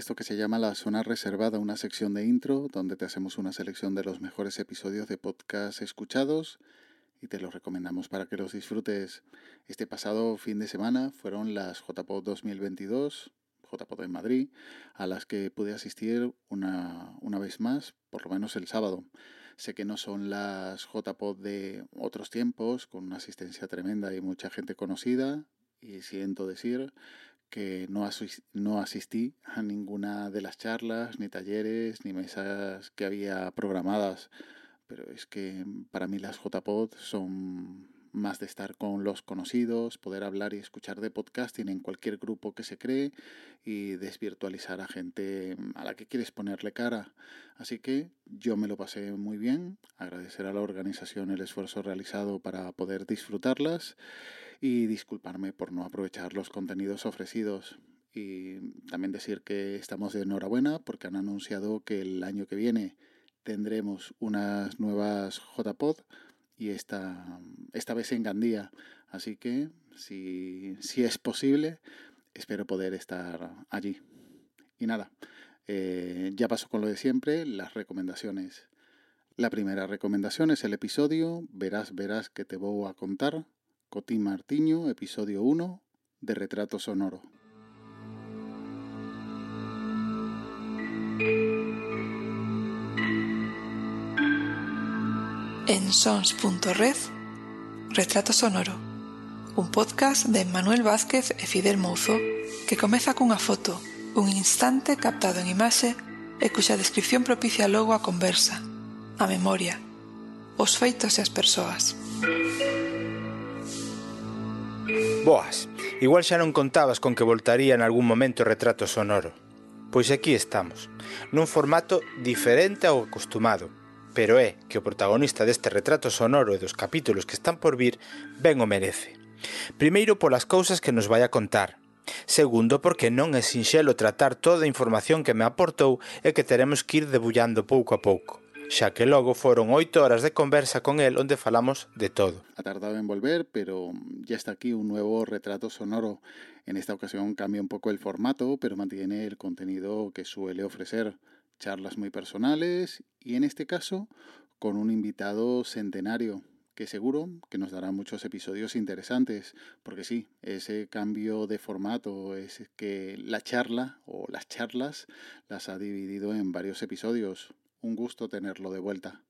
Esto que se llama la zona reservada, una sección de intro donde te hacemos una selección de los mejores episodios de podcast escuchados y te los recomendamos para que los disfrutes. Este pasado fin de semana fueron las JPod 2022, JPod en Madrid, a las que pude asistir una, una vez más, por lo menos el sábado. Sé que no son las JPod de otros tiempos, con una asistencia tremenda y mucha gente conocida, y siento decir que no, no asistí a ninguna de las charlas, ni talleres, ni mesas que había programadas, pero es que para mí las JPod son más de estar con los conocidos, poder hablar y escuchar de podcasting en cualquier grupo que se cree y desvirtualizar a gente a la que quieres ponerle cara. Así que yo me lo pasé muy bien, agradecer a la organización el esfuerzo realizado para poder disfrutarlas y disculparme por no aprovechar los contenidos ofrecidos. Y también decir que estamos de enhorabuena porque han anunciado que el año que viene tendremos unas nuevas JPod y esta, esta vez en Gandía. Así que si, si es posible, espero poder estar allí. Y nada, eh, ya paso con lo de siempre, las recomendaciones. La primera recomendación es el episodio Verás, verás que te voy a contar Cotín Martiño, episodio 1 de Retrato Sonoro. en sons.red Retrato Sonoro, un podcast de Manuel Vázquez e Fidel Mouzo que comeza cunha foto, un instante captado en imaxe e cuxa descripción propicia logo a conversa, a memoria, os feitos e as persoas. Boas, igual xa non contabas con que voltaría en algún momento o retrato sonoro. Pois aquí estamos, nun formato diferente ao acostumado, pero é que o protagonista deste retrato sonoro e dos capítulos que están por vir ben o merece. Primeiro polas cousas que nos vai a contar, Segundo, porque non é sinxelo tratar toda a información que me aportou e que teremos que ir debullando pouco a pouco xa que logo foron oito horas de conversa con el onde falamos de todo. Ha tardado en volver, pero ya está aquí un nuevo retrato sonoro. En esta ocasión cambia un poco el formato, pero mantiene el contenido que suele ofrecer. Charlas muy personales y en este caso con un invitado centenario que seguro que nos dará muchos episodios interesantes, porque sí, ese cambio de formato es que la charla o las charlas las ha dividido en varios episodios. Un gusto tenerlo de vuelta.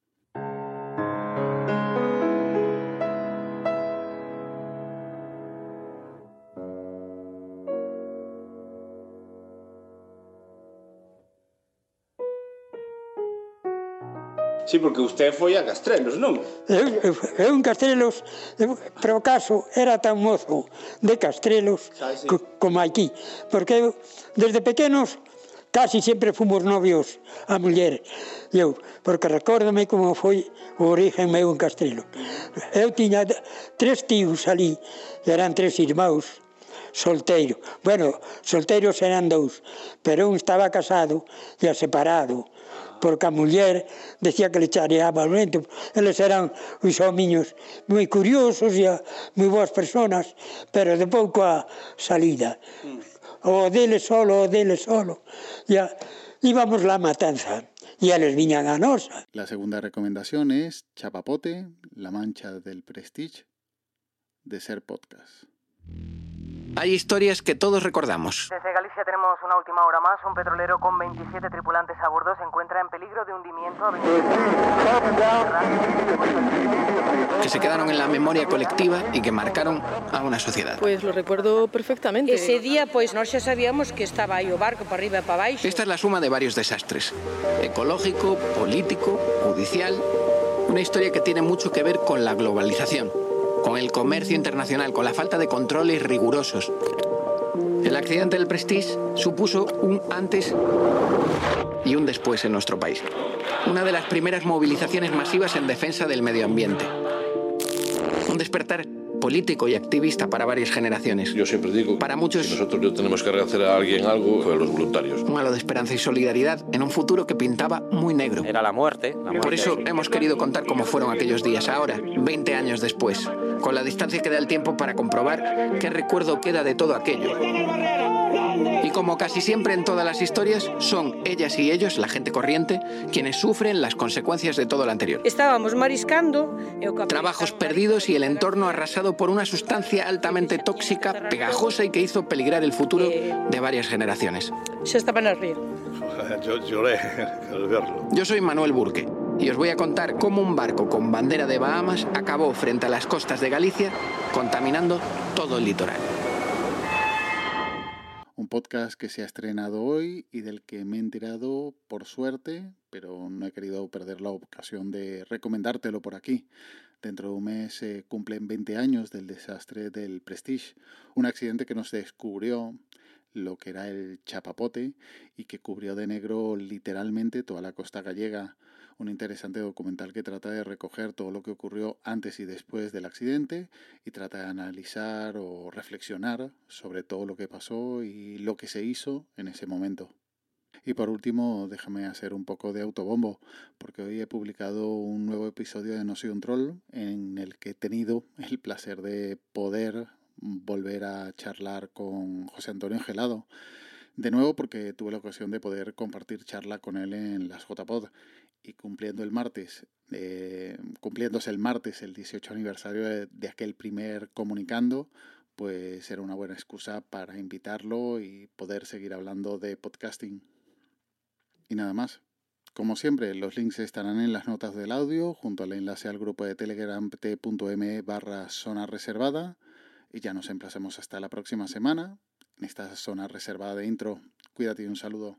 Sí, porque usted foi a Castrelos, non? Eu, eu, eu en Castrelos, eu, pero caso era tan mozo de Castrelos sí. co, como aquí, porque eu, desde pequenos casi sempre fomos novios a muller e eu, porque recórdame como foi o origen meu en Castrelo. Eu tiña tres tíos ali, eran tres irmãos, solteiro. Bueno, solteiros eran dous, pero un estaba casado e separado porque a muller decía que le chareaba o vento. Eles eran os homiños moi curiosos e moi boas personas, pero de pouco a salida. o dele solo, o dele solo. Ya íbamos la matanza y a les viñan a nosa. La segunda recomendación es Chapapote, La Mancha del Prestige, de Ser Podcast. Hay historias que todos recordamos. Desde Galicia tenemos una última hora más. Un petrolero con 27 tripulantes a bordo se encuentra en peligro de hundimiento a 27 Que se quedaron en la memoria colectiva y que marcaron a una sociedad. Pues lo recuerdo perfectamente. Ese día, pues nós xa sabíamos que estaba aí o barco para arriba para baixo. Esta es la suma de varios desastres. Ecológico, político, judicial. Una historia que tiene mucho que ver con la globalización con el comercio internacional, con la falta de controles rigurosos. El accidente del Prestige supuso un antes y un después en nuestro país. Una de las primeras movilizaciones masivas en defensa del medio ambiente. Un despertar político y activista para varias generaciones. Yo siempre digo para muchos si nosotros no tenemos que hacer a alguien algo, fue a los voluntarios. Un halo de esperanza y solidaridad en un futuro que pintaba muy negro. Era la muerte. La muerte Por eso hemos querido contar cómo fueron aquellos días ahora, 20 años después, con la distancia que da el tiempo para comprobar qué recuerdo queda de todo aquello. Y como casi siempre en todas las historias, son ellas y ellos, la gente corriente, quienes sufren las consecuencias de todo lo anterior. Estábamos mariscando. Trabajos perdidos y el entorno arrasado por una sustancia altamente tóxica, pegajosa y que hizo peligrar el futuro de varias generaciones. Se estaban a rir. Yo lloré al verlo. Yo soy Manuel Burque y os voy a contar cómo un barco con bandera de Bahamas acabó frente a las costas de Galicia contaminando todo el litoral. Un podcast que se ha estrenado hoy y del que me he enterado por suerte, pero no he querido perder la ocasión de recomendártelo por aquí. Dentro de un mes se cumplen 20 años del desastre del Prestige, un accidente que nos descubrió lo que era el chapapote y que cubrió de negro literalmente toda la costa gallega. Un interesante documental que trata de recoger todo lo que ocurrió antes y después del accidente y trata de analizar o reflexionar sobre todo lo que pasó y lo que se hizo en ese momento. Y por último, déjame hacer un poco de autobombo, porque hoy he publicado un nuevo episodio de No soy un troll en el que he tenido el placer de poder volver a charlar con José Antonio Gelado. De nuevo porque tuve la ocasión de poder compartir charla con él en las JPod y cumpliendo el martes, eh, cumpliéndose el martes el 18 aniversario de, aquel primer comunicando, pues era una buena excusa para invitarlo y poder seguir hablando de podcasting. Y nada más. Como siempre, los links estarán en las notas del audio, junto al enlace al grupo de Telegram t.me barra zona reservada. Y ya nos emplazamos hasta la próxima semana en esta zona reservada de intro. Cuídate y un saludo.